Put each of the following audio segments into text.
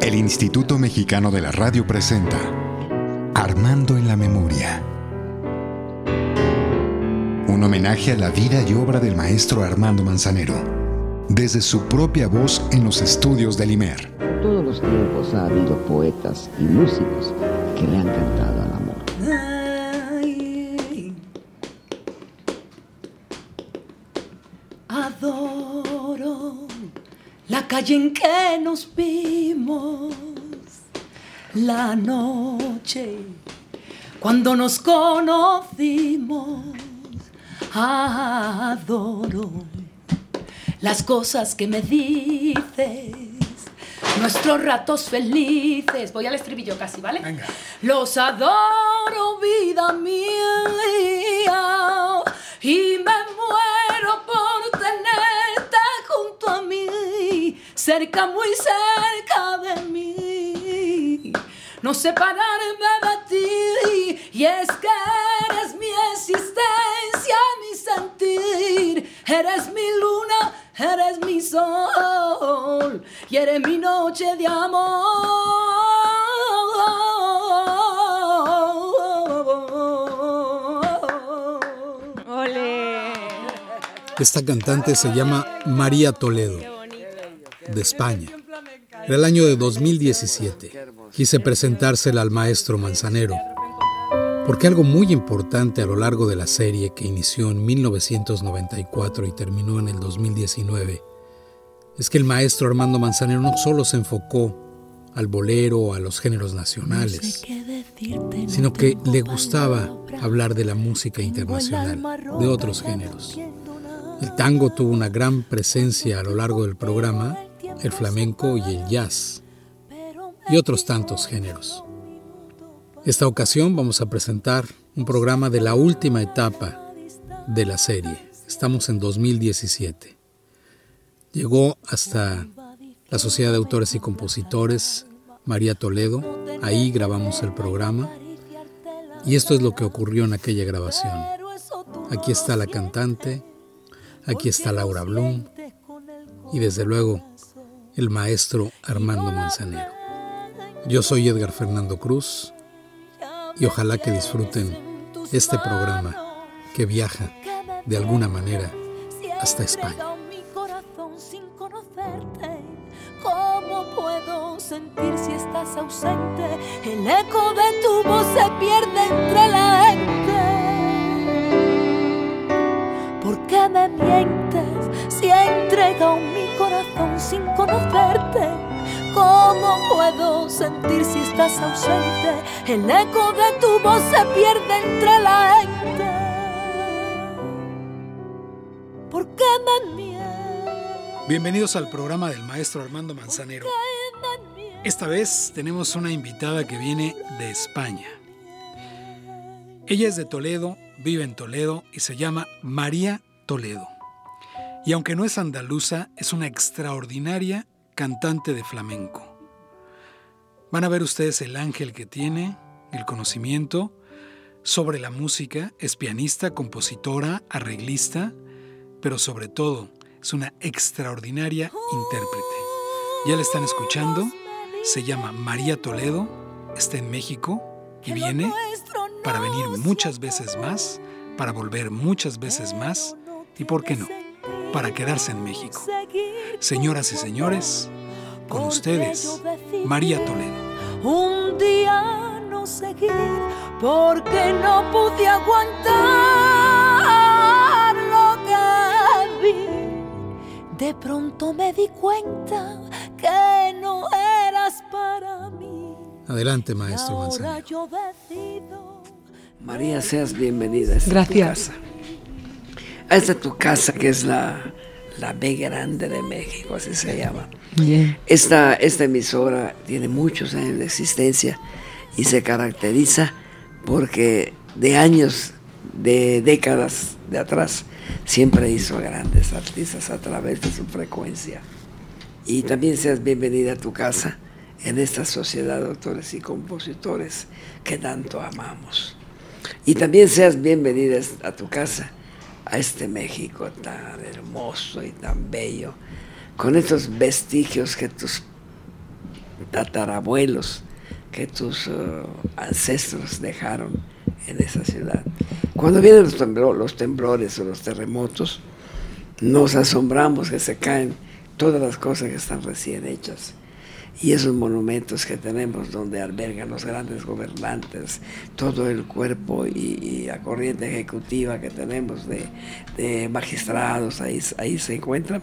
El Instituto Mexicano de la Radio presenta Armando en la Memoria. Un homenaje a la vida y obra del maestro Armando Manzanero, desde su propia voz en los estudios del IMER. todos los tiempos ha habido poetas y músicos que le han cantado calle en que nos vimos, la noche cuando nos conocimos. Adoro las cosas que me dices, nuestros ratos felices. Voy al estribillo casi, ¿vale? Venga. Los adoro, vida mía, y me muero por mí, cerca, muy cerca de mí. No separarme de ti, y es que eres mi existencia, mi sentir, eres mi luna, eres mi sol, y eres mi noche de amor. ¡Ole! Esta cantante se llama María Toledo, de España. Era el año de 2017. Quise presentársela al maestro Manzanero, porque algo muy importante a lo largo de la serie que inició en 1994 y terminó en el 2019 es que el maestro Armando Manzanero no solo se enfocó al bolero o a los géneros nacionales, sino que le gustaba hablar de la música internacional, de otros géneros. El tango tuvo una gran presencia a lo largo del programa, el flamenco y el jazz, y otros tantos géneros. Esta ocasión vamos a presentar un programa de la última etapa de la serie. Estamos en 2017. Llegó hasta la Sociedad de Autores y Compositores María Toledo. Ahí grabamos el programa. Y esto es lo que ocurrió en aquella grabación. Aquí está la cantante, aquí está Laura Blum y desde luego el maestro Armando Manzanero. Yo soy Edgar Fernando Cruz y ojalá que disfruten este programa que viaja de alguna manera hasta España. mi corazón sin conocerte. ¿Cómo puedo sentir si estás ausente? El eco de tu voz se pierde entre la gente. ¿Por qué me mientes si he entregado mi corazón sin conocerte? ¿Cómo puedo sentir si estás ausente? El eco de tu voz se pierde entre la gente. ¿Por qué me mientes? Bienvenidos al programa del maestro Armando Manzanero. Esta vez tenemos una invitada que viene de España. Ella es de Toledo, vive en Toledo y se llama María Toledo. Y aunque no es andaluza, es una extraordinaria cantante de flamenco. Van a ver ustedes el ángel que tiene, el conocimiento sobre la música, es pianista, compositora, arreglista, pero sobre todo es una extraordinaria intérprete. Ya la están escuchando, se llama María Toledo, está en México y viene para venir muchas veces más, para volver muchas veces más y, ¿por qué no?, para quedarse en México. Señoras y señores, con ustedes, María Toledo. un día no seguir porque no pude aguantar lo que vi. De pronto me di cuenta que no eras para mí. Adelante, maestro Ahora Manzanero. yo decido. María, seas bienvenida a esta Gracias. tu casa. Esta tu casa que es la, la B Grande de México, así se llama. Esta, esta emisora tiene muchos años de existencia y se caracteriza porque de años, de décadas de atrás, siempre hizo grandes artistas a través de su frecuencia. Y también seas bienvenida a tu casa en esta sociedad de autores y compositores que tanto amamos. Y también seas bienvenida a tu casa, a este México tan hermoso y tan bello, con estos vestigios que tus tatarabuelos, que tus uh, ancestros dejaron en esa ciudad. Cuando vienen los temblores o los terremotos, nos asombramos que se caen todas las cosas que están recién hechas. Y esos monumentos que tenemos donde albergan los grandes gobernantes, todo el cuerpo y, la corriente ejecutiva que tenemos de, magistrados, ahí, ahí se encuentran,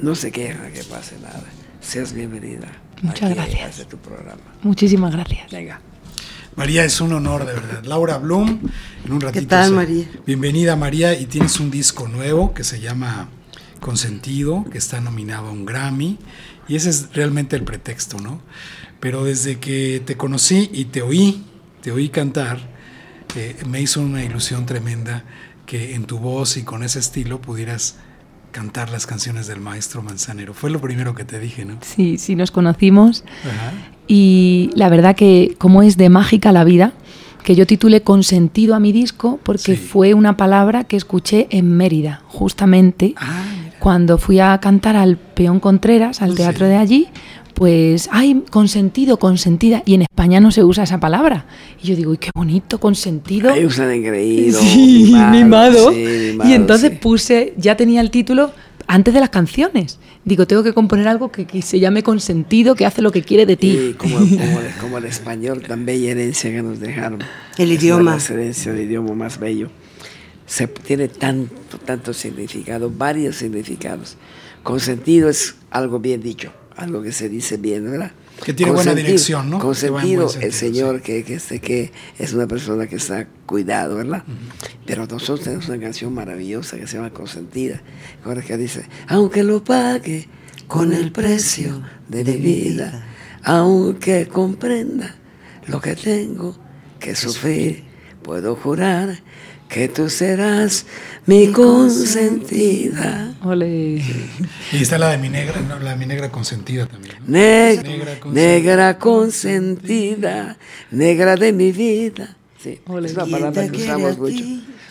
no se queja que pase nada. Seas bienvenida. Muchas gracias. A tu programa. Muchísimas gracias. Venga. María, es un honor, de verdad. Laura Bloom, en un ratito. ¿Qué tal, María? Bienvenida, María, y tienes un disco nuevo que se llama Consentido, que está nominado a un Grammy, y ese es realmente el pretexto, ¿no? Pero desde que te conocí y te oí, te oí cantar, eh, me hizo una ilusión tremenda que en tu voz y con ese estilo pudieras cantar las canciones del maestro Manzanero. Fue lo primero que te dije, ¿no? Sí, sí, nos conocimos. Y la verdad que como es de mágica la vida, que yo titulé Consentido a mi disco porque fue una palabra que escuché en Mérida, justamente ah, cuando fui a cantar al Peón Contreras, al teatro de allí, pues, ay, consentido, consentida. Y en España no se usa esa palabra. Y yo digo, qué bonito, consentido. Ahí usan engreído, sí, mimado. y entonces puse, ya tenía el título antes de las canciones. Digo, tengo que componer algo que, se llame consentido, que hace lo que quiere de ti. como, como, el español, tan bella herencia que nos dejaron. El idioma. La herencia, el idioma más bello. Se, tiene tanto, tanto significado, varios significados. Consentido es algo bien dicho algo que se dice bien, ¿verdad? Que tiene buena dirección, ¿no? Con sentido, el Señor que, que, que es una persona que está cuidado, ¿verdad? Pero nosotros tenemos una canción maravillosa que se llama Consentida. Ahora que dice, aunque lo pague con el precio de mi vida, aunque comprenda lo que tengo que sufrir, puedo jurar que tú serás mi consentida. Ole. Y está la de mi negra, no, la de mi negra consentida también. negra, consentida. negra de mi vida. Sí, es una palabra que usamos mucho.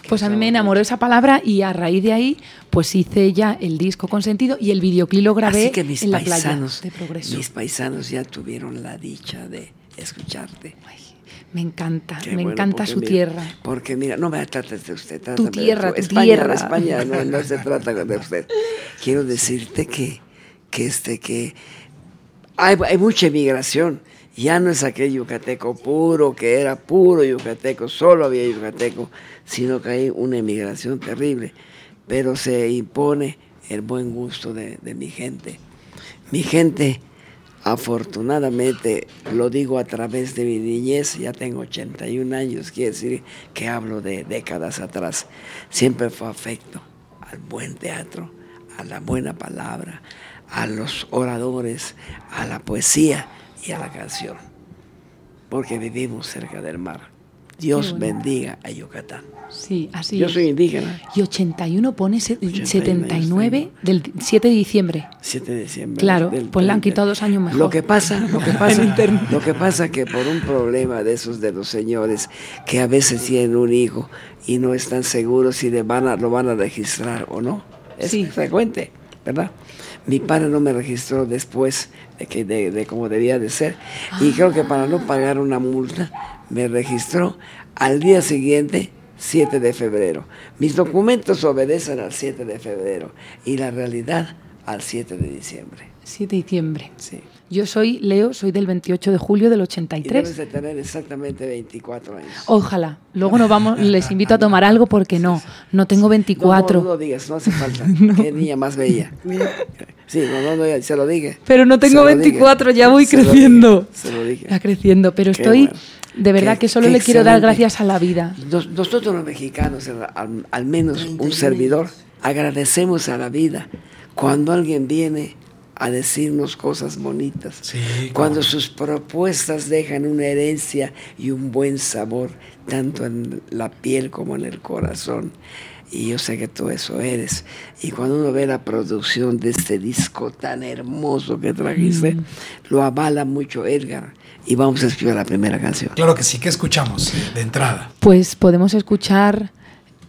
Pues a mí me enamoró esa palabra y a raíz de ahí pues hice ya el disco consentido y el videoclip lo grabé en la playa de Progreso. Mis paisanos ya tuvieron la dicha de escucharte. Me encanta, me encanta su tierra. Porque mira, no me trates de usted. Tu tierra, tu España, tierra. España no, no se trata de usted. Quiero decirte que, que, este, que hay, hay mucha inmigración. Ya no es aquel yucateco puro, que era puro yucateco, solo había yucateco, sino que hay una inmigración terrible. Pero se impone el buen gusto de, de mi gente. Mi gente Afortunadamente, lo digo a través de mi niñez, ya tengo 81 años, quiere decir que hablo de décadas atrás. Siempre fue afecto al buen teatro, a la buena palabra, a los oradores, a la poesía y a la canción, porque vivimos cerca del mar. Dios bendiga a Yucatán. Sí, así Yo soy indígena. Y 81 pone 79 del 7 de diciembre. 7 de diciembre. Claro, pues le han quitado dos años mejor. Lo que pasa, lo que pasa, lo que pasa que por un problema de esos de los señores que a veces tienen un hijo y no están seguros si le van a, lo van a registrar o no. Es frecuente, ¿verdad? Mi padre no me registró después de, que, de, como debía de ser. Y creo que para no pagar una multa, me registró al día siguiente, 7 de febrero. Mis documentos obedecen al 7 de febrero y la realidad al 7 de diciembre. 7 de diciembre. Sí. Yo soy Leo, soy del 28 de julio del 83. Y debes de tener exactamente 24 años. Ojalá. Luego nos vamos, les invito a tomar algo porque no, no tengo 24. No, no, lo digas, no hace falta. Qué niña más bella. Sí, no, no, se lo dije. Pero no tengo 24, ya voy creciendo. se lo dije. Ya creciendo, pero estoy... De verdad que solo le quiero dar gracias a la vida. nosotros los mexicanos, al, menos un servidor, agradecemos a la vida cuando alguien viene a decirnos cosas bonitas, cuando sus propuestas dejan una herencia y un buen sabor, tanto en la piel como en el corazón. Y yo sé que tú eso eres. Y cuando uno ve la producción de este disco tan hermoso que trajiste, mm. lo avala mucho Edgar y vamos a escuchar la primera canción. Claro que sí, ¿qué escuchamos de entrada? Pues podemos escuchar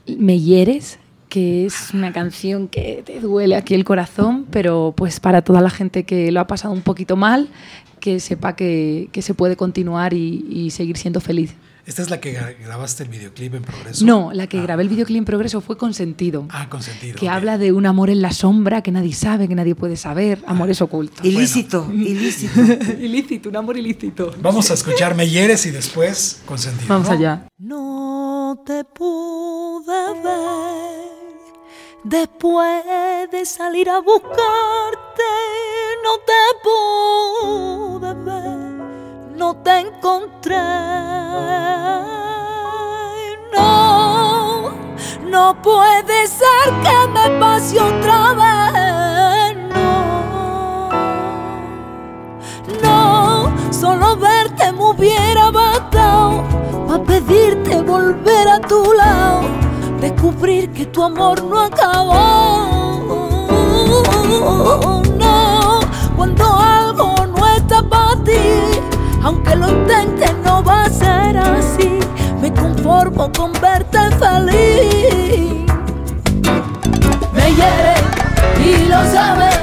Me hieres, que es una canción que te duele aquí el corazón, pero pues para toda la gente que lo ha pasado un poquito mal, que sepa que, que se puede continuar y, y seguir siendo feliz. ¿Esta es la que grabaste el videoclip en progreso? No, la que ah. grabé el videoclip en progreso fue Consentido. Ah, Consentido. Que habla de un amor en la sombra que nadie sabe, que nadie puede saber, amores ocultos. Ilícito, ilícito. ilícito, un amor ilícito. Vamos a escuchar Me hieres y después Consentido. Vamos allá. No te pude ver después de salir a buscarte, no te pude ver no te encontré. No, no puede ser que me pase otra vez. No, no, solo verte me hubiera bastado para pedirte volver a tu lado, descubrir que tu amor no acabó. No, cuando aunque lo intente no va a ser así. Me conformo con verte feliz. Me hiere y lo sabes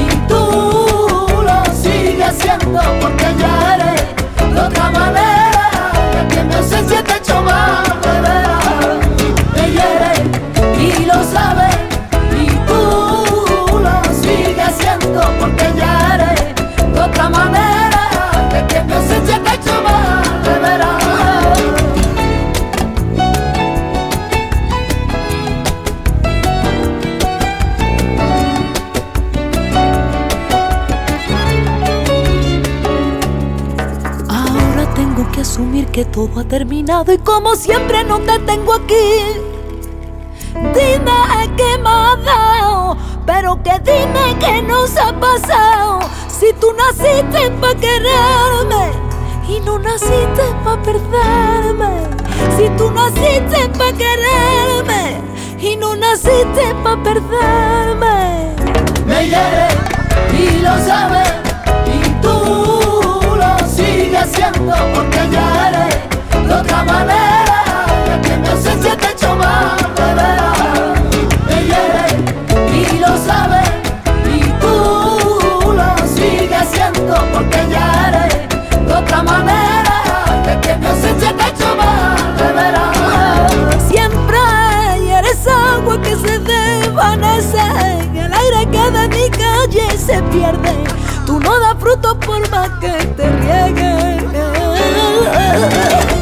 y tú lo sigues haciendo porque ya eres de otra manera. Y como siempre no te tengo aquí. Dime qué me ha dado, pero que dime que nos ha pasado. Si tú naciste para quererme y no naciste para perderme. Si tú naciste para quererme y no naciste para perderme. Me hieres y lo sabes y tú lo sigues haciendo porque ya eres de otra manera. Y que mi ausencia te hecho mal, Me hieres y lo sabes y tú lo sigues haciendo porque ya eres otra manera de que mi ausencia te ha hecho mal, de veras. Siempre eres agua que se desvanece, en el aire que de mi calle se pierde. Tú no das fruto por más que te riegue.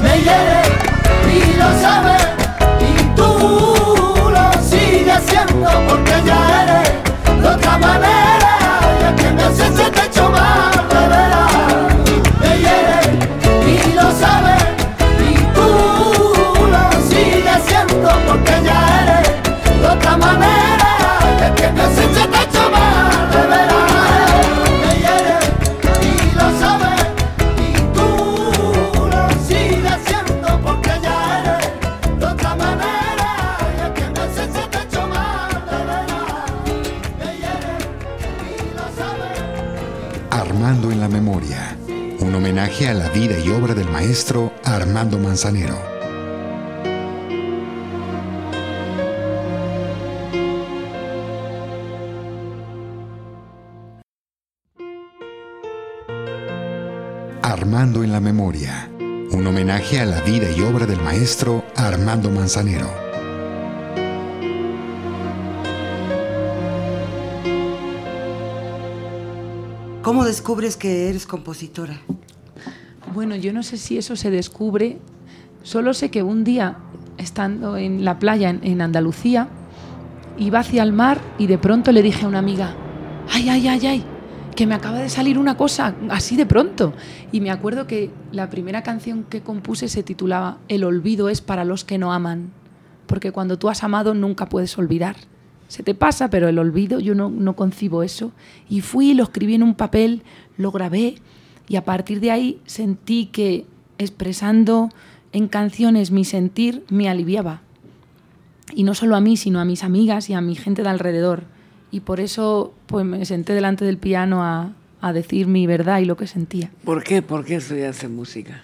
Me hiere y lo sabes, y tú lo sigues haciendo porque ya eres de otra manera, Manzanero. Armando en la Memoria, un homenaje a la vida y obra del maestro Armando Manzanero. ¿Cómo descubres que eres compositora? Bueno, yo no sé si eso se descubre, solo sé que un día, estando en la playa en, Andalucía, iba hacia el mar y de pronto le dije a una amiga, ay, ay, ay, ay, que me acaba de salir una cosa así de pronto. Y me acuerdo que la primera canción que compuse se titulaba El olvido es para los que no aman, porque cuando tú has amado nunca puedes olvidar. Se te pasa, pero el olvido yo no, no concibo eso. Y fui, lo escribí en un papel, lo grabé y a partir de ahí sentí que expresando en canciones mi sentir me aliviaba. Y no solo a mí, sino a mis amigas y a mi gente de alrededor y por eso pues me senté delante del piano a, a decir mi verdad y lo que sentía. ¿Por qué? ¿Por qué estudiaste música?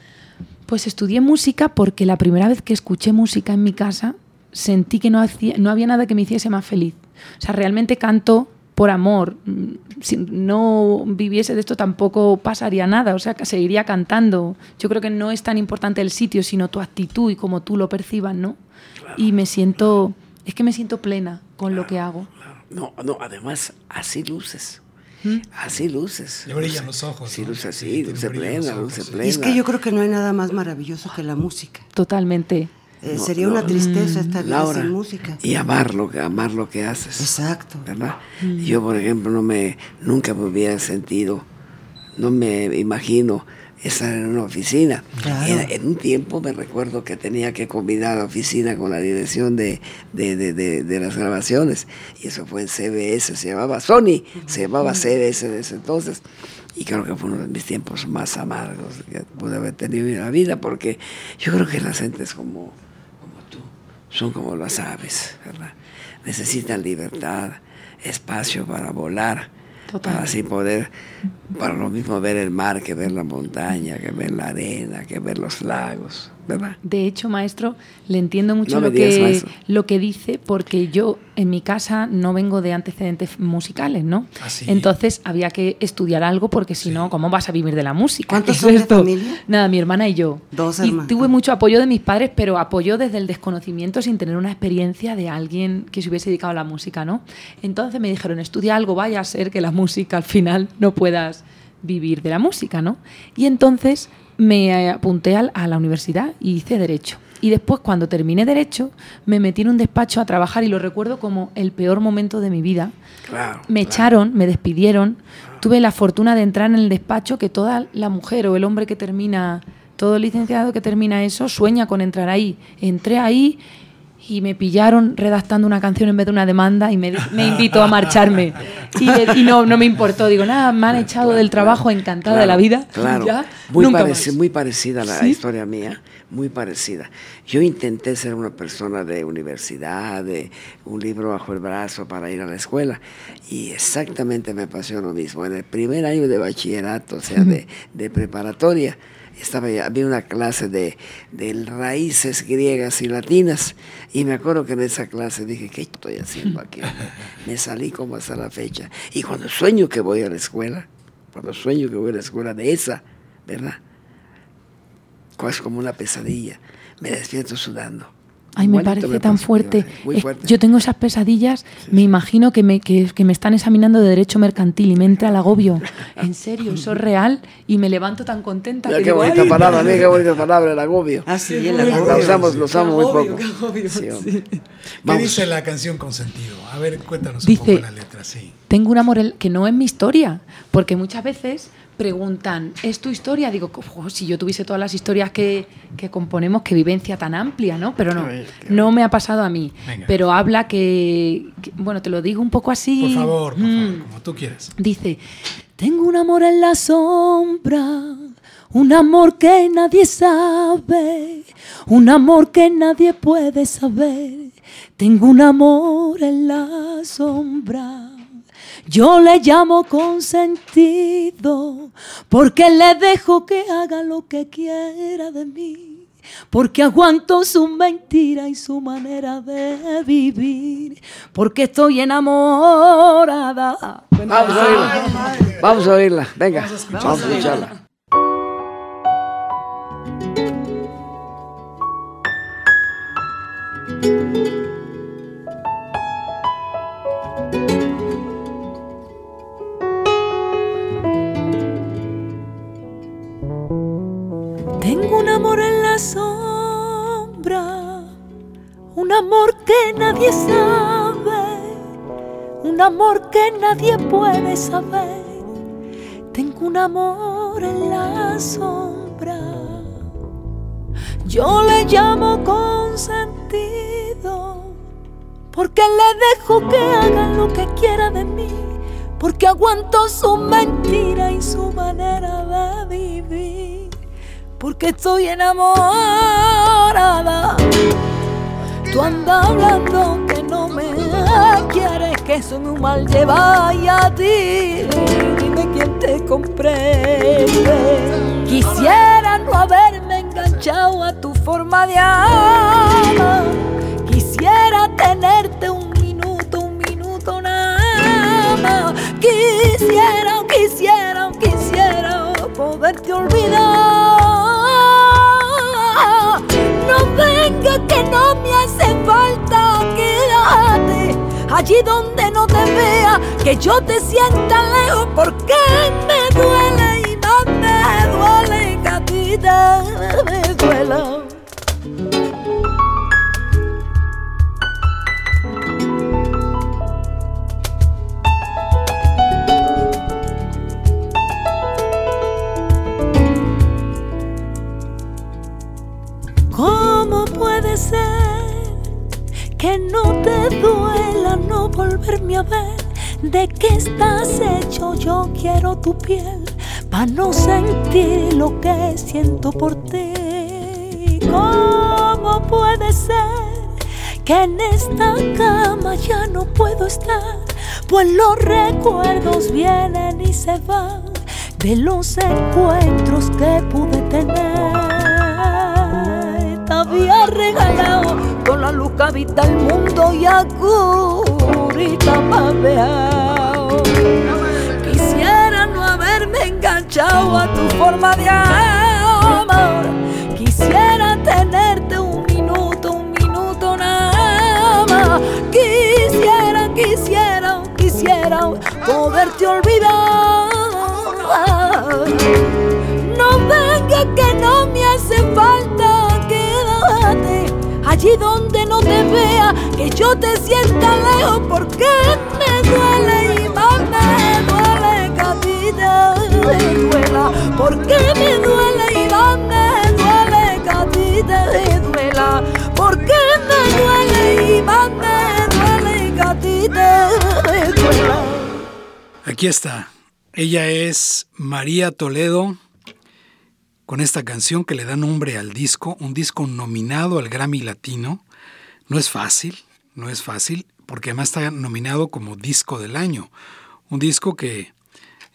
Pues estudié música porque la primera vez que escuché música en mi casa sentí que no, hacía, no había nada que me hiciese más feliz. O sea, realmente canto por amor. Mm, si no viviese de esto tampoco pasaría nada, o sea, que seguiría cantando. Yo creo que no es tan importante el sitio, sino tu actitud y cómo tú lo percibas, ¿no? Y me siento, es que me siento plena con lo que hago. No, no, además, así luces. ¿Mm? Así luces. Le brillan los ojos. Sí, luce así, luce plena, luce plena. Y es que yo creo que no hay nada más maravilloso que la música. Totalmente. Eh, sería una tristeza esta vida sin música. Y amar lo, que, amar lo que haces. Exacto. ¿Verdad? Yo, por ejemplo, no me, nunca me hubiera sentido, no me imagino estar en una oficina. En, un tiempo me recuerdo que tenía que combinar la oficina con la dirección de, de, las grabaciones. Y eso fue en CBS, se llamaba Sony, se llamaba CBS desde entonces. Y creo que fue uno de mis tiempos más amargos que pude haber tenido en la vida, porque yo creo que la gente es como son como las aves, ¿verdad? Necesitan libertad, espacio para volar, para así poder, para lo mismo ver el mar que ver la montaña, que ver la arena, que ver los lagos. De hecho, maestro, le entiendo mucho lo, que, lo que dice, porque yo en mi casa no vengo de antecedentes musicales, ¿no? Ah, Entonces había que estudiar algo, porque si no, ¿cómo vas a vivir de la música? ¿Cuántos son de familia? Nada, mi hermana y yo. Dos Y tuve mucho apoyo de mis padres, pero apoyo desde el desconocimiento sin tener una experiencia de alguien que se hubiese dedicado a la música, ¿no? Entonces me dijeron, estudia algo, vaya a ser que la música al final no puedas vivir de la música, ¿no? Y entonces me apunté a la universidad y hice Derecho. Y después, cuando terminé Derecho, me metí en un despacho a trabajar y lo recuerdo como el peor momento de mi vida. me echaron, me despidieron. Tuve la fortuna de entrar en el despacho que toda la mujer o el hombre que termina, todo licenciado que termina eso, sueña con entrar ahí. Entré ahí y me pillaron redactando una canción en vez de una demanda y me, invitó a marcharme. Y, no, no me importó. Digo, nada, me han echado del trabajo encantada de la vida. Claro, Muy, muy, parecida a la historia mía, muy parecida. Yo intenté ser una persona de universidad, de un libro bajo el brazo para ir a la escuela y exactamente me pasó lo mismo. En el primer año de bachillerato, o sea, de, de preparatoria, estaba, había una clase de, raíces griegas y latinas y me acuerdo que en esa clase dije, ¿qué estoy haciendo aquí? Me salí como hasta la fecha. Y cuando sueño que voy a la escuela, cuando sueño que voy a la escuela de esa, ¿verdad? Es como una pesadilla. Me despierto sudando. Ay, me parece tan fuerte. yo tengo esas pesadillas, me imagino que me, que, me están examinando de derecho mercantil y me entra el agobio. En serio, eso es real y me levanto tan contenta. qué bonita palabra, mira qué bonita palabra, el agobio. Ah, sí, el agobio. Lo usamos, lo usamos muy poco. ¿Qué dice la canción Consentido? A ver, cuéntanos un poco la letra, sí. Tengo un amor que no es mi historia, porque muchas veces preguntan, ¿es tu historia? Digo, si yo tuviese todas las historias que, componemos, qué vivencia tan amplia, ¿no? Pero no, no me ha pasado a mí. Pero habla que, bueno, te lo digo un poco así. Por favor, por favor, mm. como tú quieras. Dice, tengo un amor en la sombra, un amor que nadie sabe, un amor que nadie puede saber. Tengo un amor en la sombra yo le llamo consentido, porque le dejo que haga lo que quiera de mí, porque aguanto su mentira y su manera de vivir, porque estoy enamorada. Vamos a oírla, vamos a oírla, venga, vamos a escucharla. Sombra, un amor que nadie sabe, un amor que nadie puede saber. Tengo un amor en la sombra, yo le llamo consentido, porque le dejo que haga lo que quiera de mí, porque aguanto su mentira y su manera de vivir porque estoy enamorada. Tú andas hablando que no me quieres, que eso me mal lleva y a ti. Dime quién te comprende. Quisiera no haberme enganchado a tu forma de amar. Quisiera tenerte un minuto, un minuto nada más. Quisiera, quisiera, quisiera poderte olvidar. Que no me hace falta, quédate allí donde no te vea, que yo te sienta lejos porque me duele y más me duele que me duela. No te duela no volverme a ver. ¿De qué estás hecho? Yo quiero tu piel para no sentir lo que siento por ti. ¿Cómo puede ser que en esta cama ya no puedo estar? Pues los recuerdos vienen y se van de los encuentros que pude tener había regalado con la luz que habita el mundo y a curita papeado. Quisiera no haberme enganchado a tu forma de amar. Quisiera tenerte un minuto, un minuto nada más. Quisiera, quisiera, quisiera poderte olvidar. No venga que no donde no te vea, que yo te sienta lejos porque me duele y más me duele que a ti te duela, porque me duele y más me duele que a ti te duela, porque me duele y más me duele que a ti te duela. Aquí está. Ella es María Toledo con esta canción que le da nombre al disco, un disco nominado al Grammy Latino. No es fácil, no es fácil, porque además está nominado como disco del año. Un disco que,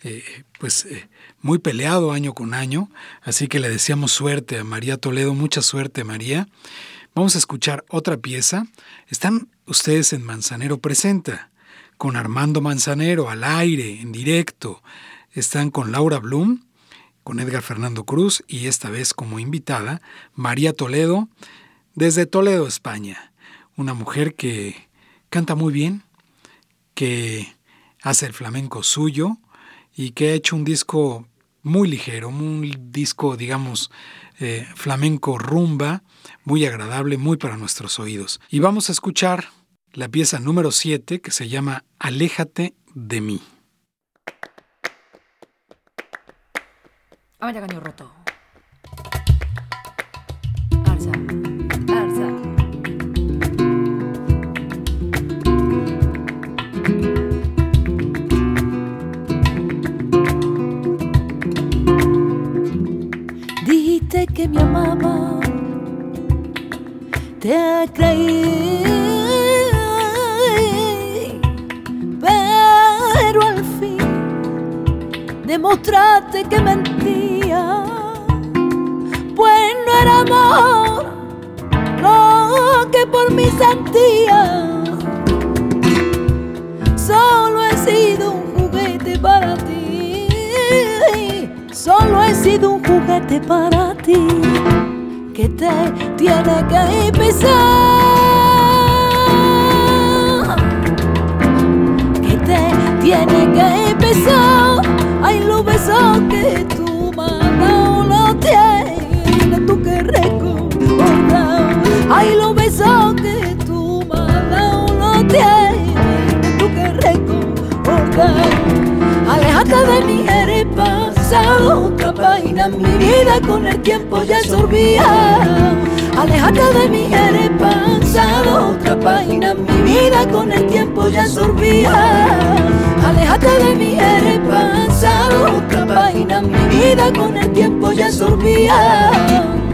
eh, pues, eh, muy peleado año con año, así que le deseamos suerte a María Toledo, mucha suerte María. Vamos a escuchar otra pieza. Están ustedes en Manzanero Presenta, con Armando Manzanero al aire, en directo. Están con Laura Blum con Edgar Fernando Cruz y esta vez como invitada María Toledo desde Toledo, España. Una mujer que canta muy bien, que hace el flamenco suyo y que ha hecho un disco muy ligero, un disco, digamos, eh, flamenco rumba, muy agradable, muy para nuestros oídos. Y vamos a escuchar la pieza número 7 que se llama Aléjate de mí. Vaya caño roto. Arsa, arsa. Dijiste que me amaba, te creí, demostraste que mentí pues no era amor lo que por mí sentía. Solo he sido un juguete para ti, solo he sido un juguete para ti que te tiene que pesar, que te tiene que pesar. Ay, lo besos que tú tiene tú que recordar. Ay, los besos que tú me has dado no tienes tú que recordar. Alejate de mí, eres pasado, otra página mi vida con el tiempo ya sorbía. Alejate de mí, eres pasado, otra página mi vida con el tiempo ya sorbía. Aléjate de mí, eres pasado, otra página, mi vida con el tiempo ya inocencia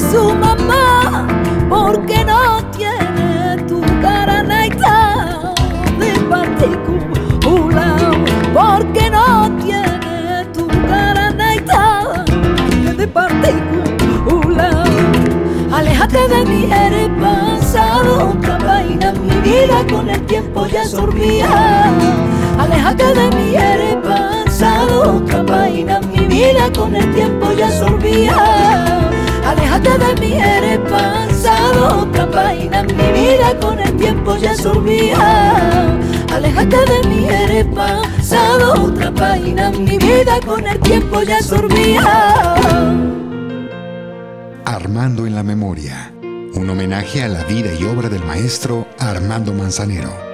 su mamá porque no tiene tu cara naita de partícula. Porque no tiene tu cara naita de partícula. Aléjate de mí, eres pasado, vaina, mi vida con el tiempo ya sorbía. Aléjate de mí, eres pasado, otra vaina, mi vida con el tiempo ya sorbía. Aléjate de mí, eres pasado, otra vaina, mi vida con el tiempo ya sorbía. Aléjate de mí, eres pasado, otra página, mi vida con el tiempo ya sorbía. Armando en la memoria, un homenaje a la vida y obra del maestro Armando Manzanero.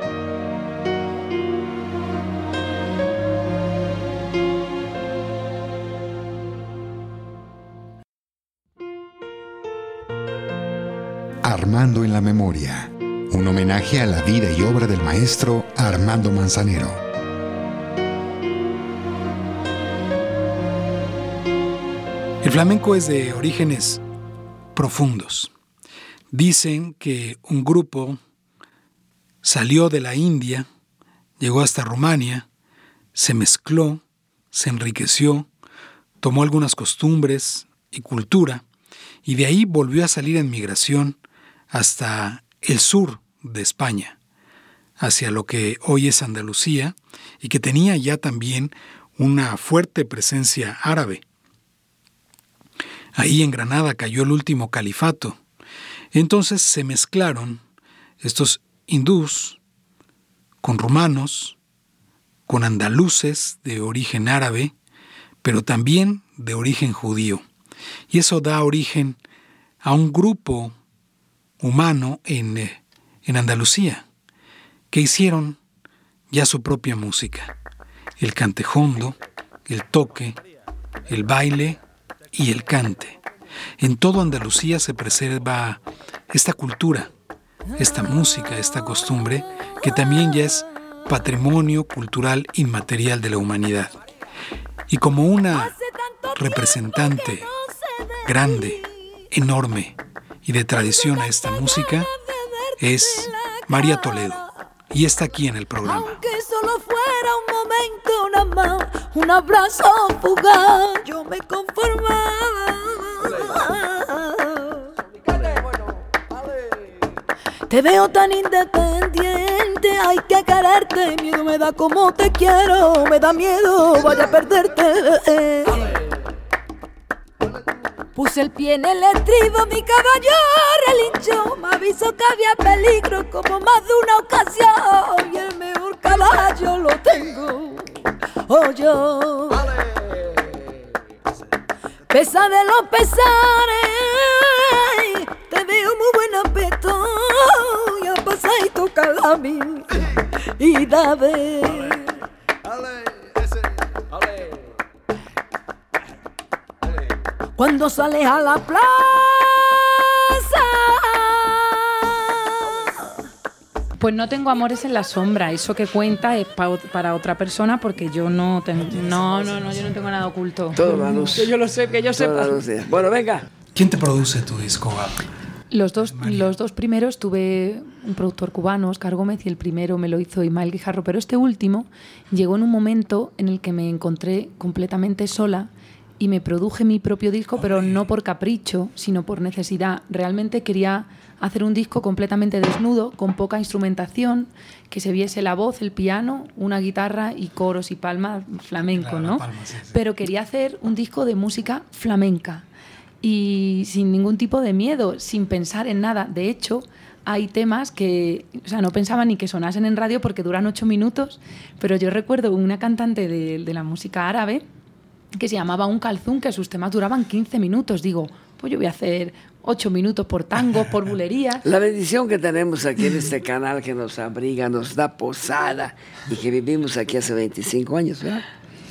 En la Memoria, un homenaje a la vida y obra del maestro Armando Manzanero. El flamenco es de orígenes profundos. Dicen que un grupo salió de la India, llegó hasta Rumania, se mezcló, se enriqueció, tomó algunas costumbres y cultura, y de ahí volvió a salir en migración hasta el sur de España, hacia lo que hoy es Andalucía, y que tenía ya también una fuerte presencia árabe. Ahí en Granada cayó el último califato. Entonces se mezclaron estos hindús con rumanos, con andaluces de origen árabe, pero también de origen judío. Y eso da origen a un grupo humano en, eh, en Andalucía, que hicieron ya su propia música, el cantejondo, el toque, el baile y el cante. En todo Andalucía se preserva esta cultura, esta música, esta costumbre, que también ya es patrimonio cultural inmaterial de la humanidad. Y como una representante grande, enorme, y de tradición a esta música es María Toledo y está aquí en el programa. Aunque solo fuera un momento nada más, un abrazo fugaz, yo me conformaba. Te veo tan independiente, hay que quererte, miedo me da como te quiero, me da miedo, vaya a perderte. Puse el pie en el estribo, mi caballo relinchó. Me avisó que había peligro como más de una ocasión. Y el mejor caballo lo tengo, oh yo. Pesa de los pesares, te veo muy buen apeto. Ya pasa y toca la mí y dame. Cuando sales a la plaza. Pues no tengo amores en la sombra. Eso que cuenta es para otra persona porque yo no tengo. No, no, no, yo no tengo nada oculto. Todo la luz. Que yo lo sé, que yo sepa. Bueno, venga. ¿Quién te produce tu disco? Los dos, los dos primeros tuve un productor cubano, Oscar Gómez, y el primero me lo hizo Ismael Guijarro, pero este último llegó en un momento en el que me encontré completamente sola y me produje mi propio disco, pero no por capricho, sino por necesidad. Realmente quería hacer un disco completamente desnudo, con poca instrumentación, que se viese la voz, el piano, una guitarra y coros y palmas flamenco, ¿no? Pero quería hacer un disco de música flamenca. y sin ningún tipo de miedo, sin pensar en nada. De hecho, hay temas que, o sea, no pensaba ni que sonasen en radio porque duran ocho minutos, pero yo recuerdo una cantante de, de la música árabe que se llamaba Un Calzún, que sus temas duraban 15 minutos. Digo, pues yo voy a hacer ocho minutos por tango, por bulería. La bendición que tenemos aquí en este canal que nos abriga, nos da posada y que vivimos aquí hace 25 años, ¿verdad?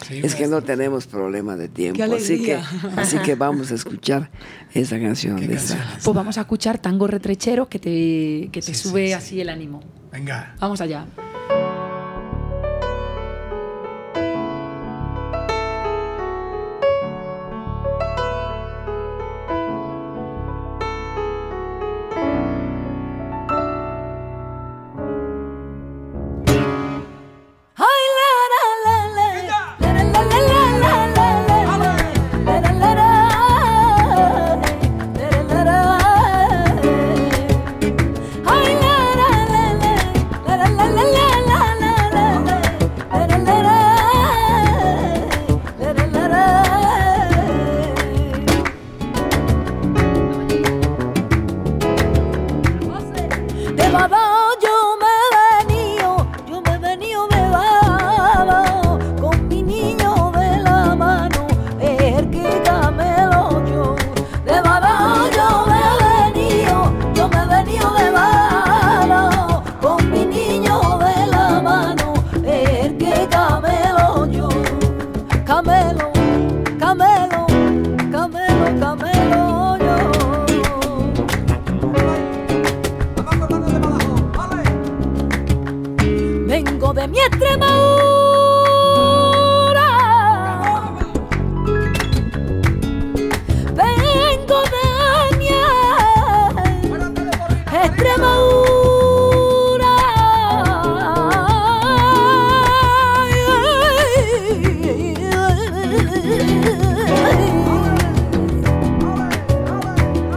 es que no tenemos problema de tiempo, así que, así que vamos a escuchar esa canción de esa. Pues vamos a escuchar Tango Retrechero que te, que te sube así el ánimo. Venga. Vamos allá.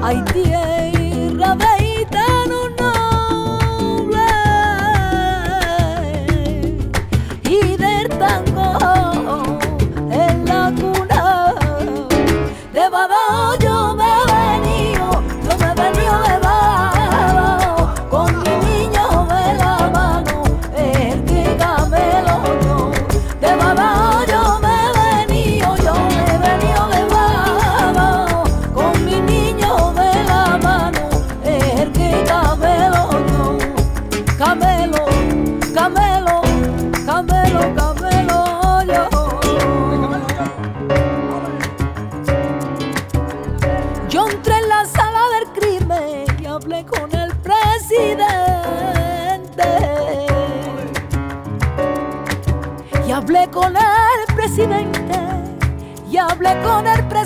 idea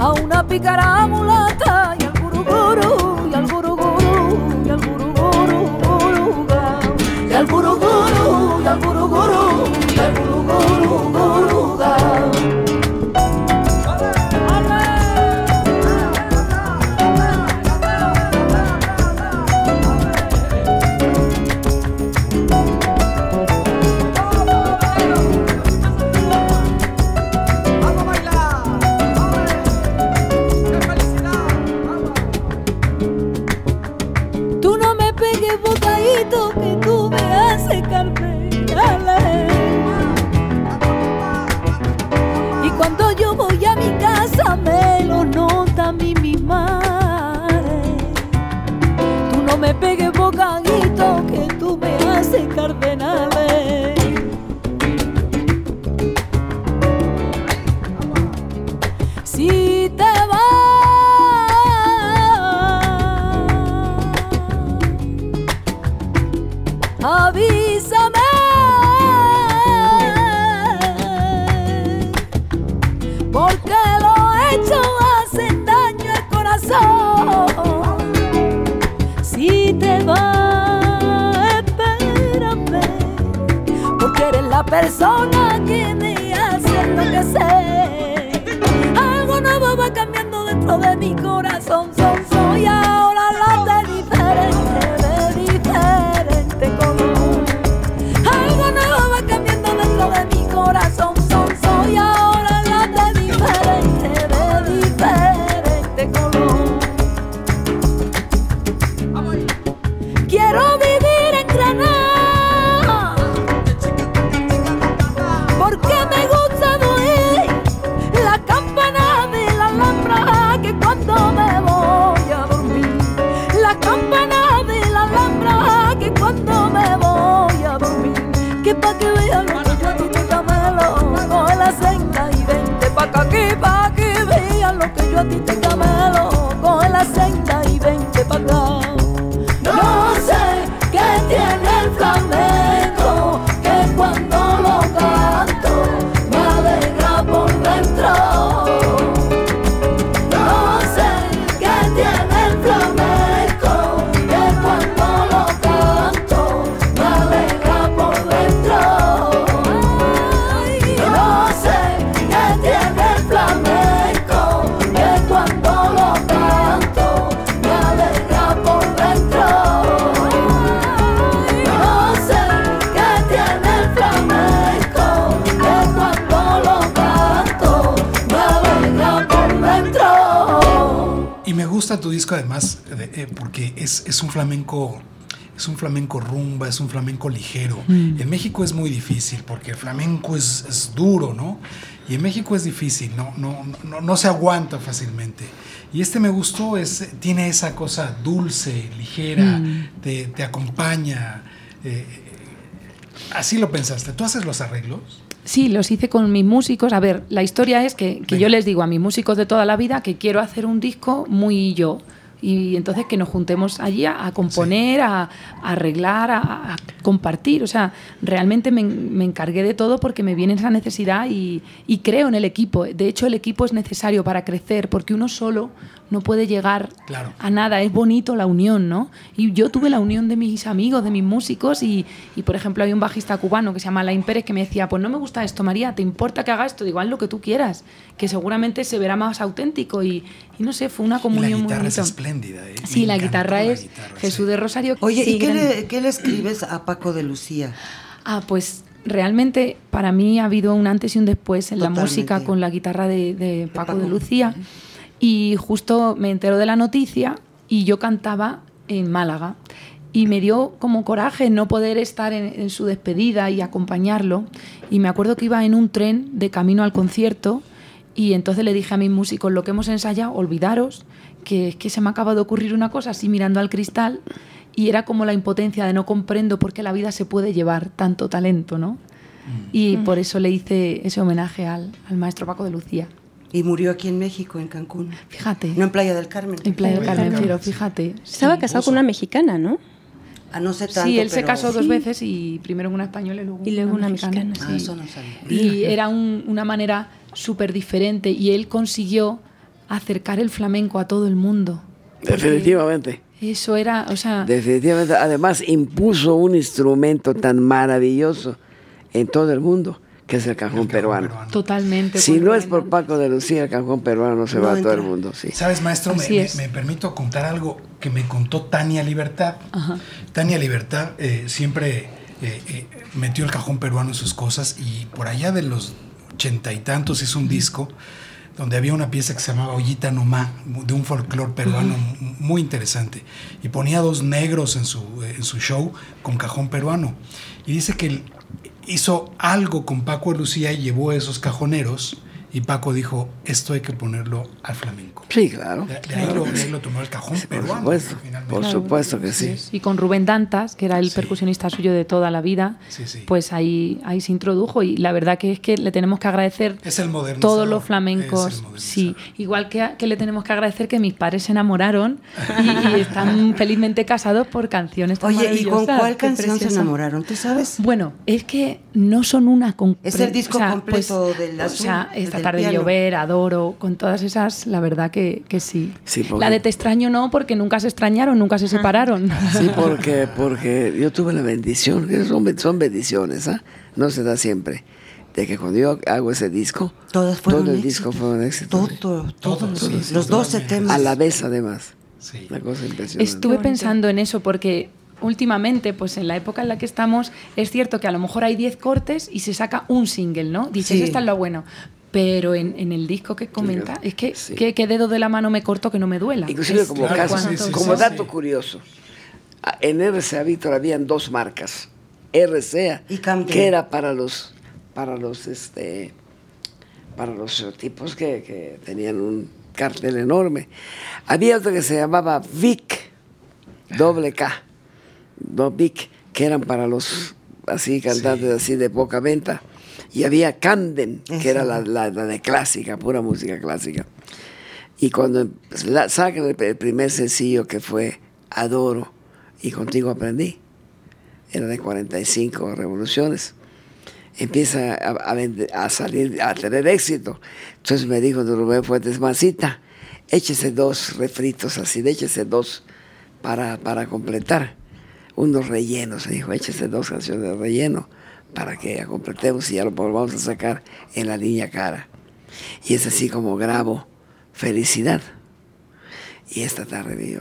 hacen daño al corazón. Vea lo que yo a ti te camelo coge la senda eh, porque es, es un flamenco es un flamenco rumba, es un flamenco ligero. En México es muy difícil porque el flamenco es, es duro, ¿no? Y en México es difícil, no, no, no, no se aguanta fácilmente. Y este me gustó, es, tiene esa cosa dulce, ligera, te, te acompaña. eh, así lo pensaste. ¿Tú haces los arreglos? Sí, los hice con mis músicos. A ver, la historia es que, que yo les digo a mis músicos de toda la vida que quiero hacer un disco muy yo. Y entonces que nos juntemos allí a, a componer, a, a arreglar, a, a compartir. O sea, realmente me, me encargué de todo porque me viene esa necesidad y, y creo en el equipo. De hecho, el equipo es necesario para crecer porque uno solo no puede llegar Claro. a nada. Es bonito la unión, ¿no? Y yo tuve la unión de mis amigos, de mis músicos y, y, por ejemplo, hay un bajista cubano que se llama Lain Pérez que me decía, pues no me gusta esto, María, ¿te importa que haga esto? Digo, haz lo que tú quieras, que seguramente se verá más auténtico y, y no sé, fue una Y la comunión muy guitarra es bonita. espléndida. ¿eh? Sí, la guitarra la es guitarra, Jesús sí. de Rosario. Oye, Sí, ¿y qué gran- le, qué le escribes a Paco de Lucía? Ah, pues realmente para mí ha habido un antes y un después en la Totalmente. música con la guitarra de, de Paco, Paco. de Lucía. Y justo me entero de la noticia y yo cantaba en Málaga. Y me dio como coraje no poder estar en, en su despedida y acompañarlo. Y me acuerdo que iba en un tren de camino al concierto y entonces le dije a mis músicos, lo que hemos ensayado, olvidaros, que es que se me acaba de ocurrir una cosa así mirando al cristal y era como la impotencia de no comprendo por qué la vida se puede llevar tanto talento, ¿no? Y por eso le hice ese homenaje al, al maestro Paco de Lucía. Y murió aquí en México, en Cancún. Fíjate, No en Playa del Carmen. en Playa del Carmen, pero sí. fíjate. Estaba casado con una mexicana, ¿no? Ah, no sé tanto, Sí, él se pero- casó dos Sí. veces y primero una española y luego, Y luego una mexicana. Ah, sí. eso no sabía. Y era un- una manera súper diferente y él consiguió acercar el flamenco a todo el mundo. Definitivamente. Eso era, o sea, Definitivamente. Además, impuso un instrumento tan maravilloso en todo el mundo, que es el cajón, El cajón peruano. peruano. totalmente. Si no es por Paco de Lucía, el cajón peruano no se No va a todo el mundo. Sí. ¿Sabes, maestro? Me, me- permito contar algo que me contó Tania Libertad. Ajá. Tania Libertad eh, siempre eh, eh, metió el cajón peruano en sus cosas y por allá de los ochenta y tantos hizo un disco donde había una pieza que se llamaba Ollita Nomá, de un folclore peruano muy interesante. Y ponía dos negros en su, eh, en su show con cajón peruano. Y dice que él hizo algo con Paco Lucía y llevó esos cajoneros y Paco dijo, esto hay que ponerlo al flamenco. Sí, claro. De, de ahí, lo, de ahí lo tomó el cajón Por peruano. supuesto, finalmente. por supuesto que sí. Y con Rubén Dantas, que era el Sí. percusionista suyo de toda la vida, Sí, sí. pues ahí, ahí se introdujo. Y la verdad que es que le tenemos que agradecer Es el todos los Es flamencos. el modernizador. Sí, igual que, a- que le tenemos que agradecer que mis padres se enamoraron y, y están felizmente casados por canciones tan Oye, ¿y con cuál canción se enamoraron? ¿tú sabes? Bueno, es que no son una con Es el disco o sea, completo del O sea, azul, tarde de piano. llover, adoro, con todas esas, la verdad que, que sí. Sí, porque- La de te extraño no, porque nunca se extrañaron, nunca se separaron. Sí, porque, porque yo tuve la bendición, que son, son bendiciones, ¿ah? No se da siempre. De que cuando yo hago ese disco, Todas todo el éxito. disco fue un éxito. sí. Todo, Todos, todos, sí, los, los 12 totalmente. temas. A la vez, además. Sí. Una cosa impresionante. Estuve pensando en eso porque últimamente, pues en la época en la que estamos, es cierto que a lo mejor hay 10 cortes y se saca un single, ¿no? Dices, Sí. esta es lo bueno. Pero en, en el disco que comenta, es que, Sí. que, que dedo de la mano me corto que no me duela. Inclusive Es como claro, caso, sí, sí, como sí, dato sí. curioso, a- en RCA Víctor habían dos marcas, RCA, Y que era para los, para los, este, para los tipos que, que tenían un cartel enorme. Había otro que se llamaba Vic, doble K, no Vic, que eran para los así cantantes así de poca venta. Y había Camden, que era la, la- la de clásica, pura música clásica. Y cuando pues, la- sacan el, el primer sencillo que fue Adoro y Contigo Aprendí, era de 45 revoluciones, empieza a, a vender- a salir, a tener éxito. Entonces me dijo de Rubén Fuentes, Masita, échese dos refritos así, échese dos para, para completar. Unos rellenos, me dijo, échese dos canciones de relleno para que completemos y ya lo volvamos a sacar en la línea cara. Y es así como grabo Felicidad. Y esta tarde vi, yo,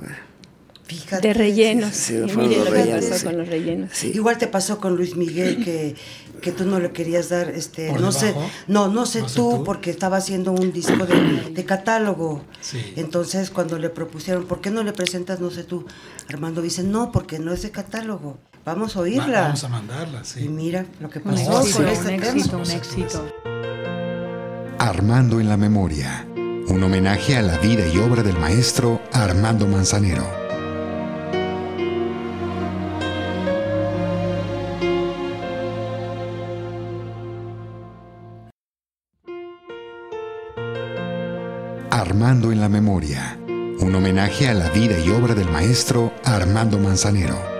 Fíjate. De rellenos. Sí, Y fueron mire los lo que rellenos, pasó sí. con los rellenos. sí. Igual te pasó con Luis Miguel que, que tú no le querías dar, este, ¿Por no sé, no, no sé No sé tú, tú. porque estaba haciendo un disco de, de catálogo. Sí. Entonces cuando le propusieron, ¿por qué no le presentas, no sé tú? Armando dice, no, porque no es de catálogo. Vamos a Va- oírla. Vamos a mandarla, sí. Y mira lo que Un pasó No, éxito, con sí, este un tema. éxito, un éxito. Armando en la Memoria. Un homenaje a la vida y obra del maestro Armando Manzanero. Armando en la Memoria. Un homenaje a la vida y obra del maestro Armando Manzanero.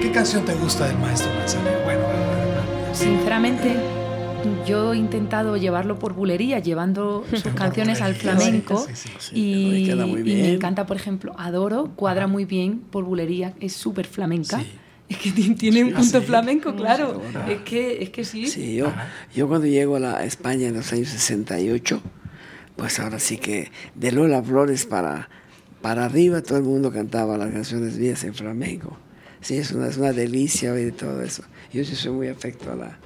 ¿Qué canción te gusta del maestro Manzanero? Bueno. Sinceramente, yo he intentado llevarlo por bulería, llevando sus canciones al flamenco. sí, sí, sí. Y, le queda muy y me bien. encanta, por ejemplo, Adoro, cuadra muy bien por bulería, es súper flamenca. Sí. Es que ti- tiene un Sí, punto sí. flamenco, claro. Es que, es que sí. Sí, yo, yo cuando llego a la España en los años 68, pues ahora sí que de Lola Flores para, para arriba todo el mundo cantaba las canciones mías en flamenco. Sí, es una, es una delicia oír todo eso. Yo sí soy muy afecto a la...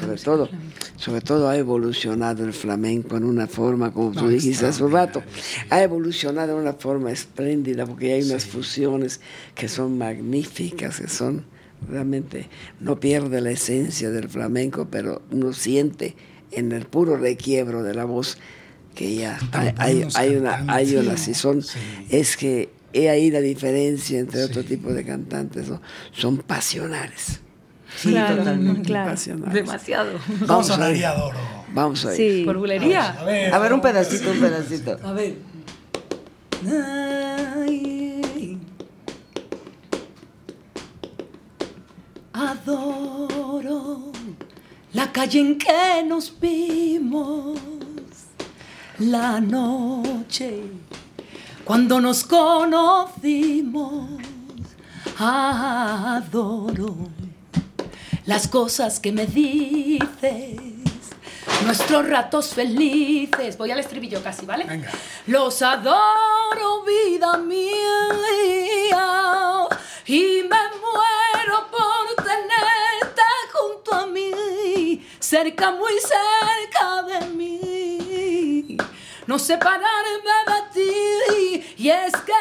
Sobre todo, sobre todo ha evolucionado el flamenco en una forma, como tú dijiste hace un rato, ha evolucionado de una forma espléndida porque hay unas fusiones que son magníficas, que son realmente, no pierde la esencia del flamenco, pero uno siente en el puro requiebro de la voz que ya hay, una, hay una, sí. si son, Sí. es que he ahí la diferencia entre otro Sí. tipo de cantantes, ¿no? son pasionales. Sí, Claro, totalmente. claro. pasionales. Demasiado. Vamos a a ver, ver. Adoro. Vamos a ir. Sí. Por bulería. A ver, A ver, un pedacito, un pedacito. A ver. Ay. Adoro la calle en que nos vimos, la noche cuando nos conocimos. Adoro las cosas que me dices, nuestros ratos felices. Voy al estribillo casi, ¿vale? Venga. Los adoro, vida mía, y me muero por tenerte junto a mí, cerca, muy cerca de mí. No separarme de ti, y es que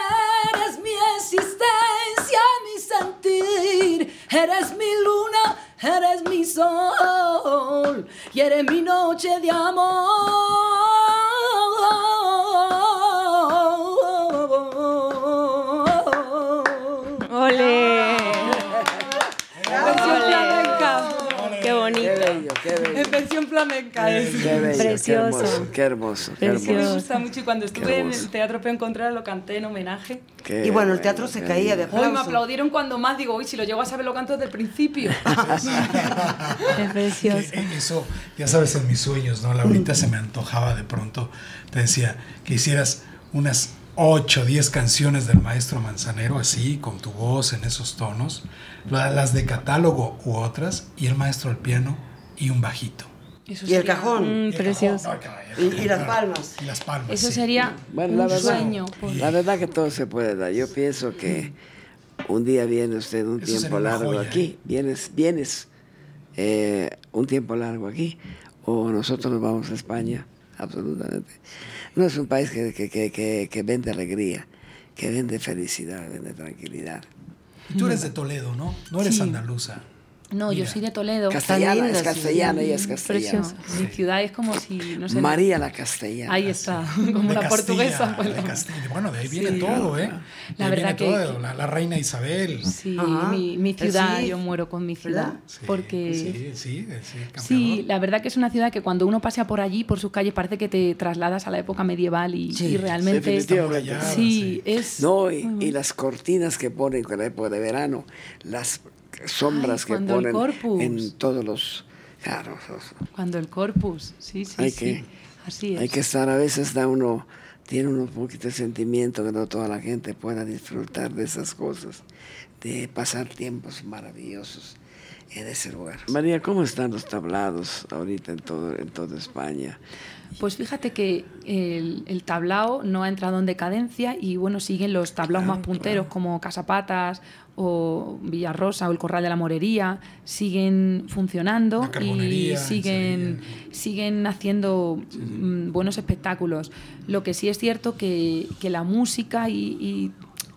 eres mi existencia, mi sentir, eres mi luna, eres mi sol, y eres mi noche de amor. En versión flamenca. flamenca es. Qué bello, Precioso. Qué hermoso, qué hermoso. qué Precioso. Me hermoso, gusta mucho y cuando Qué estuve en hermoso. el Teatro Peón Contreras lo canté en homenaje. qué Y bueno, el teatro se qué caía de lindo. Hoy me aplauso. aplaudieron cuando más digo, uy, si lo llego a saber lo canto desde el principio. Es precioso. Que, eh, Eso, ya sabes, en mis sueños, ¿no? Laurita se me antojaba de pronto, te decía que hicieras unas 8 o 10 canciones del maestro Manzanero, así, con tu voz en esos tonos, la- las de catálogo u otras, y el maestro al piano y un bajito. Eso Y el sería- cajón. Mm, Y el precioso. cajón, no, Y- las palmas. Y las palmas. Eso sí. sería Bueno, la un verdad, sueño. pues. la verdad que todo se puede dar. Yo pienso que un día viene usted un Eso tiempo largo joya, aquí, ¿eh? vienes, vienes eh, un tiempo largo aquí, o nosotros nos vamos a España, absolutamente. No es un país que, que, que, que, que vende alegría, que vende felicidad, vende tranquilidad. Y tú eres de Toledo, ¿no? No eres Sí. andaluza. No, yo soy de Toledo. Castellana, linda, es sí. castellana, ella es castellana. Preciosa. Mi ciudad es como si, no sé. María la castellana. Ahí está, como De la Castilla, portuguesa. pues. de Castilla. Bueno, de ahí viene Sí. todo, ¿eh? La verdad viene que- todo, la, la reina Isabel. Sí, mi, mi El ciudad, yo muero con mi ciudad. Sí, porque Sí, sí, sí, Sí, la verdad que es una ciudad que cuando uno pasea por allí, por sus calles, parece que te trasladas a la época medieval y, Sí, y realmente sí, sí. es No, y, y las cortinas que ponen con la época de verano, las sombras Ay, que ponen corpus. en todos los... Claro, cuando el corpus, sí, sí, Hay sí, que- así es. hay que estar, a veces da uno, tiene uno un poquito de sentimiento que no toda la gente pueda disfrutar de esas cosas, de pasar tiempos maravillosos en ese lugar. María, ¿cómo están los tablados ahorita en todo, en toda España? Pues fíjate que el, el tablao no ha entrado en decadencia y bueno, siguen los tablaos más punteros como Casapatas o Villarrosa o el Corral de la Morería, siguen funcionando y siguen, siguen haciendo mm, buenos espectáculos. Lo que sí es cierto que, que la música y, y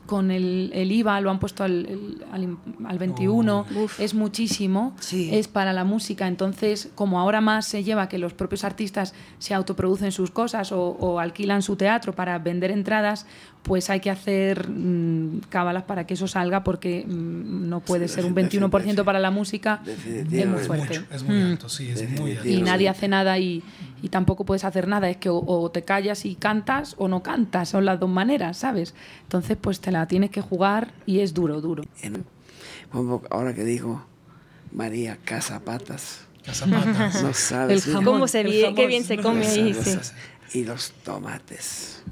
con el, el IVA lo han puesto al, al, al 21, es muchísimo, Sí. es para la música. Entonces, como ahora más se lleva que los propios artistas se autoproducen sus cosas o, o alquilan su teatro para vender entradas, pues hay que hacer mm, cábalas para que eso salga porque mm, no puede Sí, ser un definitivamente. 21% para la música. Es muy fuerte. mucho, es muy Mm. alto, sí, es muy alto. Y nadie hace nada y, y tampoco puedes hacer nada. Es que o, o te callas y cantas o no cantas. Son las dos maneras, ¿sabes? Entonces, pues te la tienes que jugar y es duro, duro. Ahora que digo, María Casapatas, Casapatas. no sabes. El mira. jamón. ¿Cómo se jamón, qué bien se come ahí, sí. Y los tomates.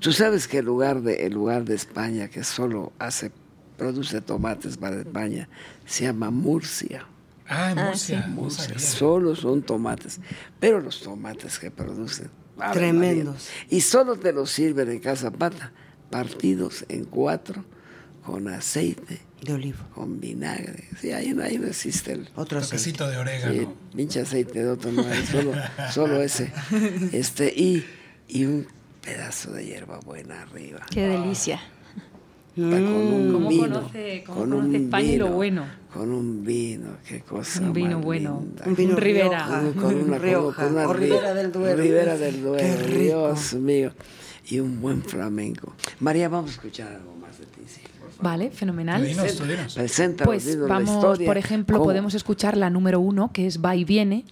Tú sabes que el lugar de el lugar de España que solo hace produce tomates para España se llama Murcia. Ah, en Murcia. no Murcia. Solo son tomates, pero los tomates que producen Tremendos. María. Y solo te los sirven en casa pata, partidos en cuatro con aceite, De olivo. con vinagre. Sí, ahí no, ahí no existe el Otro aceite. De Sí, orégano. pinche aceite de otro no hay, solo, solo ese. Este, y, y un pedazo de hierba buena arriba. Qué delicia. Con un ¿Cómo vino. conoce- cómo con conoce un España y lo vino, bueno? Con un vino, qué cosa. Un vino más bueno. linda. Un vino Un Ribera. Rioja. Con, con una, Rioja, con una o ri- Ribera del Duero. Ribera del Duero, Qué rico. Dios mío. Y un buen flamenco. María, vamos a escuchar algo más de ti, sí. Vale, fenomenal. Dinos, dinos. Preséntanos, Pues vamos, historia. por ejemplo, ¿Cómo? podemos escuchar la número uno, que es Va y Viene,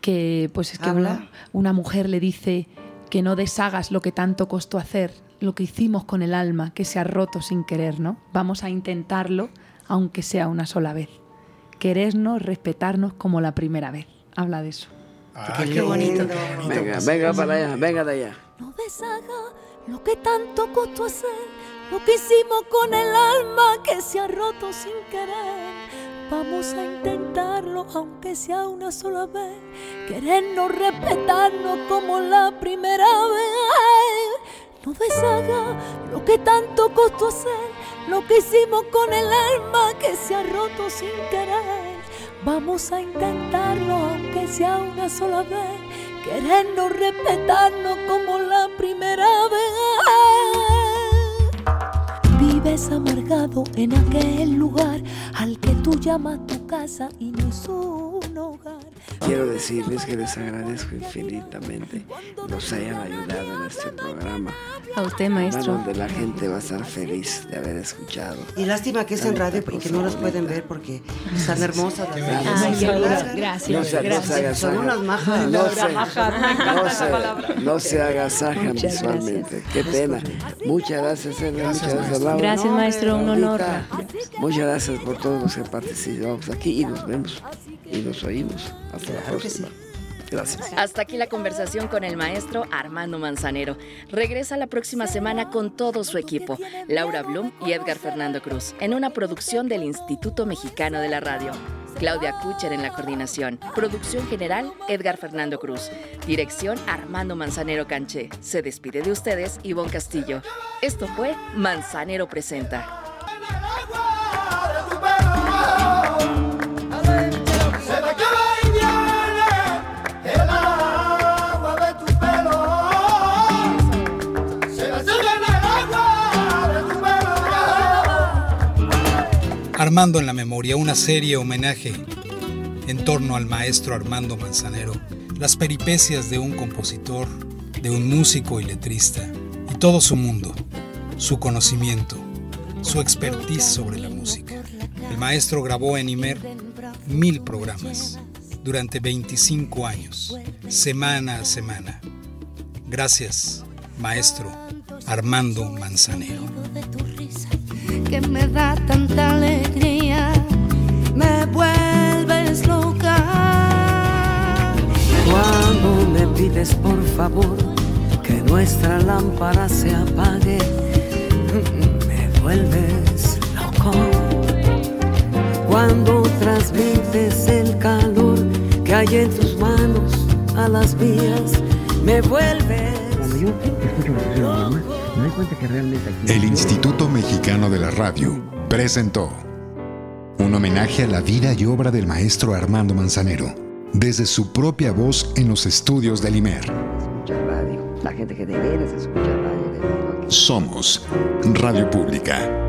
que pues es que Habla. una, una mujer le dice que no deshagas lo que tanto costó hacer, lo que hicimos con el alma, que se ha roto sin querer, ¿no? Vamos a intentarlo, aunque sea una sola vez. Querernos, respetarnos como la primera vez. Habla de eso. Ah, Qué qué bonito, qué bonito. Venga, venga para allá, venga de allá. No deshaga lo que tanto costó hacer, lo que hicimos con el alma que se ha roto sin querer. Vamos a intentarlo, aunque sea una sola vez. Querernos, respetarnos como la primera vez. No deshaga lo que tanto costó hacer, lo que hicimos con el alma que se ha roto sin querer. Vamos a intentarlo, aunque sea una sola vez. Querernos, respetarnos como la primera vez. Vives amargado en aquel lugar al que tú llamas tu casa y no es. Quiero decirles que les agradezco infinitamente nos hayan ayudado en este programa. A usted, maestro. Donde la gente va a estar feliz de haber escuchado. Y lástima que es en radio y que no los pueden ver porque están hermosas las Ay, gracias. No se, gracias. Son unas majas. No, se, no, se, no se agasajan visualmente. Qué pena. Muchas gracias, Elena. Muchas gracias, Laura. Gracias, maestro. Un honor. Muchas gracias por todos los que participamos aquí y nos vemos y nos oímos. Hasta la próxima. Gracias. Hasta aquí la conversación con el maestro Armando Manzanero. Regresa la próxima semana con todo su equipo, Laura Blum y Edgar Fernando Cruz, en una producción del Instituto Mexicano de la Radio. Claudia Kucher en la coordinación. Producción general, Edgar Fernando Cruz. Dirección, Armando Manzanero Canché. Se despide de ustedes, Ivonne Castillo. Esto fue Manzanero Presenta. Armando en la Memoria, una serie homenaje en torno al maestro Armando Manzanero, las peripecias de un compositor, de un músico y letrista, y todo su mundo, su conocimiento, su expertise sobre la música. El maestro grabó en Imer mil programas durante 25 años, semana a semana. Gracias, maestro Armando Manzanero que me da tanta alegría, me vuelves loca. Cuando me pides por favor que nuestra lámpara se apague, me vuelves loco. Cuando transmites el calor que hay en tus manos a las mías, me vuelves. El Instituto Mexicano de la Radio presentó un homenaje a la vida y obra del maestro Armando Manzanero, desde su propia voz en los estudios del IMER. La gente que de escucha radio. Somos Radio Pública.